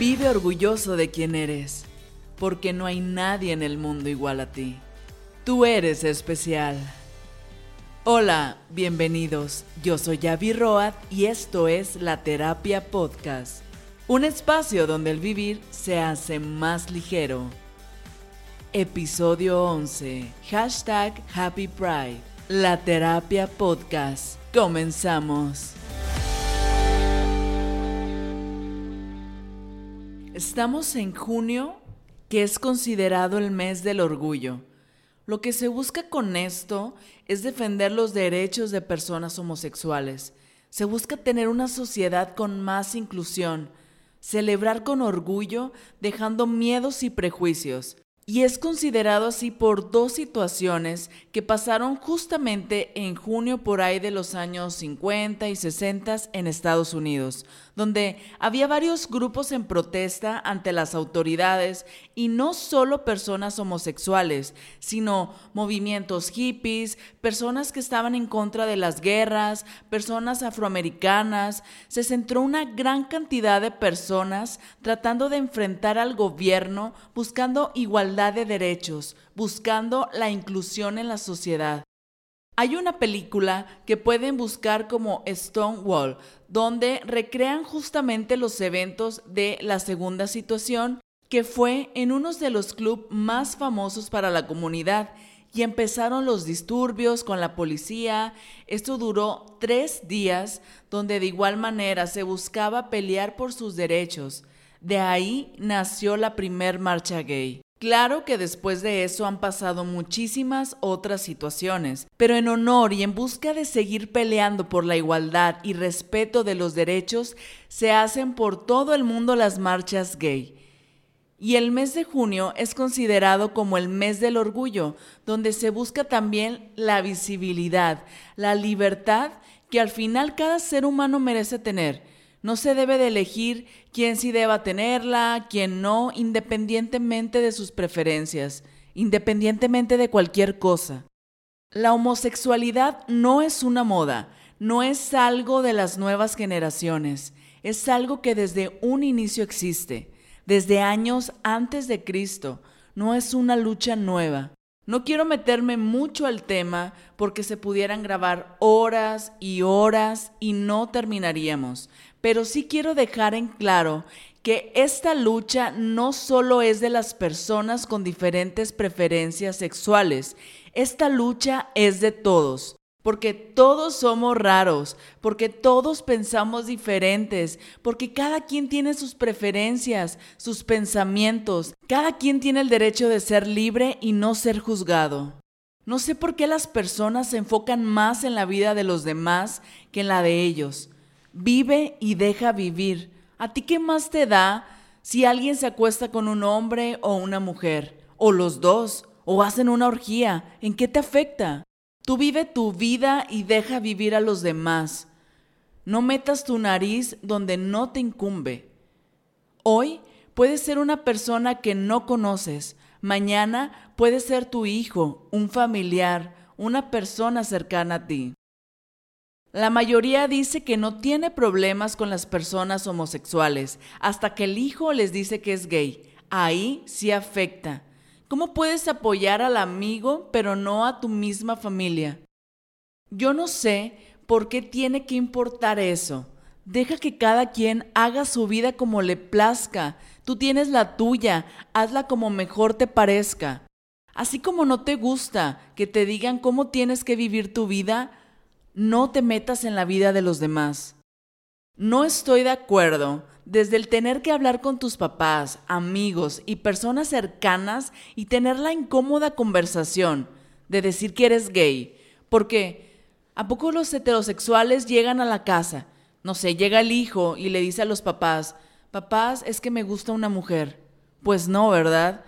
Vive orgulloso de quien eres, porque no hay nadie en el mundo igual a ti. Tú eres especial. Hola, bienvenidos. Yo soy Yavi Road y esto es La Terapia Podcast, un espacio donde el vivir se hace más ligero. Episodio 11. Hashtag Happy Pride. La Terapia Podcast. Comenzamos. Estamos en junio, que es considerado el mes del orgullo. Lo que se busca con esto es defender los derechos de personas homosexuales. Se busca tener una sociedad con más inclusión, celebrar con orgullo, dejando miedos y prejuicios y es considerado así por dos situaciones que pasaron justamente en junio por ahí de los años 50 y 60 en Estados Unidos, donde había varios grupos en protesta ante las autoridades y no solo personas homosexuales, sino movimientos hippies, personas que estaban en contra de las guerras, personas afroamericanas. Se centró una gran cantidad de personas tratando de enfrentar al gobierno buscando igualdad de derechos, buscando la inclusión en la sociedad. Hay una película que pueden buscar como Stonewall, donde recrean justamente los eventos de la segunda situación, que fue en uno de los clubes más famosos para la comunidad, y empezaron los disturbios con la policía. Esto duró tres días, donde de igual manera se buscaba pelear por sus derechos. De ahí nació la primer marcha gay. Claro que después de eso han pasado muchísimas otras situaciones, pero en honor y en busca de seguir peleando por la igualdad y respeto de los derechos, se hacen por todo el mundo las marchas gay. Y el mes de junio es considerado como el mes del orgullo, donde se busca también la visibilidad, la libertad que al final cada ser humano merece tener no se debe de elegir quién sí deba tenerla, quién no, independientemente de sus preferencias, independientemente de cualquier cosa. La homosexualidad no es una moda, no es algo de las nuevas generaciones, es algo que desde un inicio existe, desde años antes de Cristo, no es una lucha nueva. No quiero meterme mucho al tema porque se pudieran grabar horas y horas y no terminaríamos, pero sí quiero dejar en claro que esta lucha no solo es de las personas con diferentes preferencias sexuales, esta lucha es de todos. Porque todos somos raros, porque todos pensamos diferentes, porque cada quien tiene sus preferencias, sus pensamientos, cada quien tiene el derecho de ser libre y no ser juzgado. No sé por qué las personas se enfocan más en la vida de los demás que en la de ellos. Vive y deja vivir. ¿A ti qué más te da si alguien se acuesta con un hombre o una mujer? O los dos, o hacen una orgía. ¿En qué te afecta? Tú vive tu vida y deja vivir a los demás. No metas tu nariz donde no te incumbe. Hoy puedes ser una persona que no conoces. Mañana puede ser tu hijo, un familiar, una persona cercana a ti. La mayoría dice que no tiene problemas con las personas homosexuales hasta que el hijo les dice que es gay. Ahí sí afecta. ¿Cómo puedes apoyar al amigo pero no a tu misma familia? Yo no sé por qué tiene que importar eso. Deja que cada quien haga su vida como le plazca. Tú tienes la tuya, hazla como mejor te parezca. Así como no te gusta que te digan cómo tienes que vivir tu vida, no te metas en la vida de los demás. No estoy de acuerdo desde el tener que hablar con tus papás, amigos y personas cercanas y tener la incómoda conversación de decir que eres gay. Porque, ¿a poco los heterosexuales llegan a la casa? No sé, llega el hijo y le dice a los papás, papás, es que me gusta una mujer. Pues no, ¿verdad?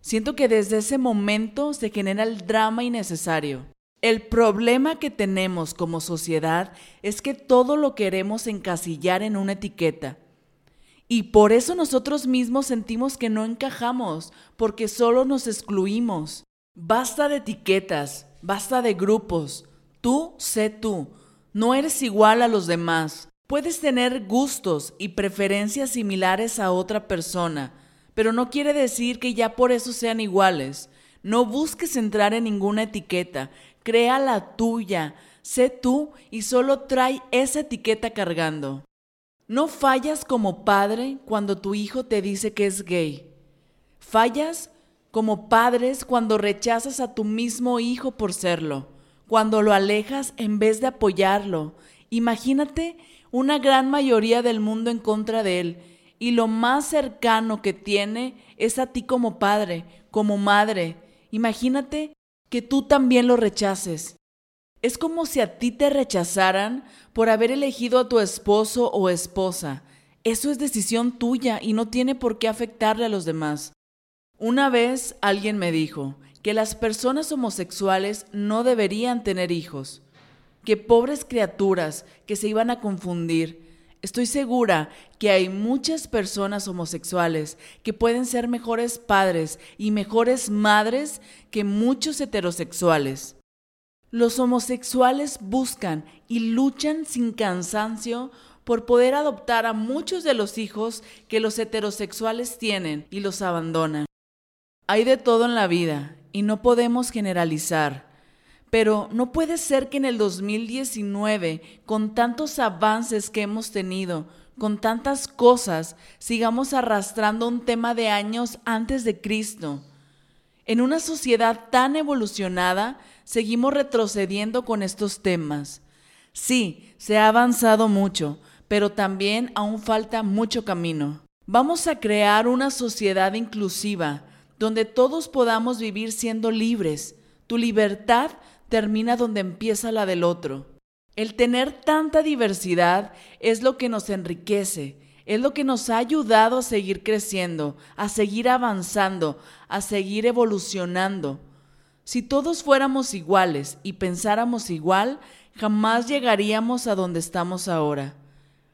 Siento que desde ese momento se genera el drama innecesario. El problema que tenemos como sociedad es que todo lo queremos encasillar en una etiqueta. Y por eso nosotros mismos sentimos que no encajamos, porque solo nos excluimos. Basta de etiquetas, basta de grupos. Tú sé tú. No eres igual a los demás. Puedes tener gustos y preferencias similares a otra persona, pero no quiere decir que ya por eso sean iguales. No busques entrar en ninguna etiqueta, crea la tuya, sé tú y solo trae esa etiqueta cargando. No fallas como padre cuando tu hijo te dice que es gay. Fallas como padres cuando rechazas a tu mismo hijo por serlo, cuando lo alejas en vez de apoyarlo. Imagínate una gran mayoría del mundo en contra de él y lo más cercano que tiene es a ti como padre, como madre, Imagínate que tú también lo rechaces. Es como si a ti te rechazaran por haber elegido a tu esposo o esposa. Eso es decisión tuya y no tiene por qué afectarle a los demás. Una vez alguien me dijo que las personas homosexuales no deberían tener hijos, que pobres criaturas que se iban a confundir, Estoy segura que hay muchas personas homosexuales que pueden ser mejores padres y mejores madres que muchos heterosexuales. Los homosexuales buscan y luchan sin cansancio por poder adoptar a muchos de los hijos que los heterosexuales tienen y los abandonan. Hay de todo en la vida y no podemos generalizar. Pero no puede ser que en el 2019, con tantos avances que hemos tenido, con tantas cosas, sigamos arrastrando un tema de años antes de Cristo. En una sociedad tan evolucionada, seguimos retrocediendo con estos temas. Sí, se ha avanzado mucho, pero también aún falta mucho camino. Vamos a crear una sociedad inclusiva, donde todos podamos vivir siendo libres. Tu libertad termina donde empieza la del otro. El tener tanta diversidad es lo que nos enriquece, es lo que nos ha ayudado a seguir creciendo, a seguir avanzando, a seguir evolucionando. Si todos fuéramos iguales y pensáramos igual, jamás llegaríamos a donde estamos ahora.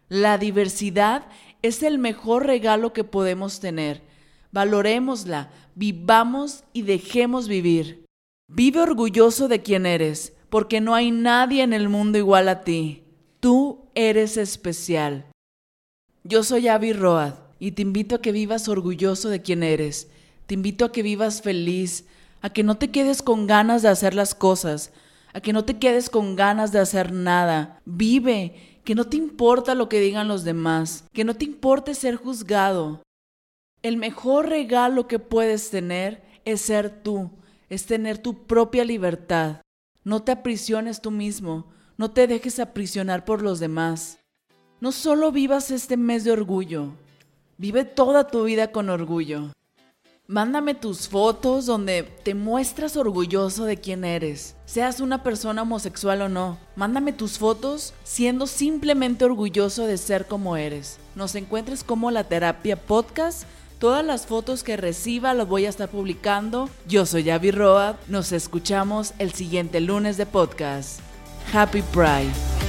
La diversidad es el mejor regalo que podemos tener. Valorémosla, vivamos y dejemos vivir. Vive orgulloso de quien eres, porque no hay nadie en el mundo igual a ti. Tú eres especial. Yo soy Avi Road y te invito a que vivas orgulloso de quien eres. Te invito a que vivas feliz, a que no te quedes con ganas de hacer las cosas, a que no te quedes con ganas de hacer nada. Vive, que no te importa lo que digan los demás, que no te importe ser juzgado. El mejor regalo que puedes tener es ser tú es tener tu propia libertad. No te aprisiones tú mismo, no te dejes aprisionar por los demás. No solo vivas este mes de orgullo, vive toda tu vida con orgullo. Mándame tus fotos donde te muestras orgulloso de quién eres, seas una persona homosexual o no. Mándame tus fotos siendo simplemente orgulloso de ser como eres. Nos encuentres como la terapia podcast Todas las fotos que reciba las voy a estar publicando. Yo soy Abby Roa. Nos escuchamos el siguiente lunes de podcast. Happy Pride.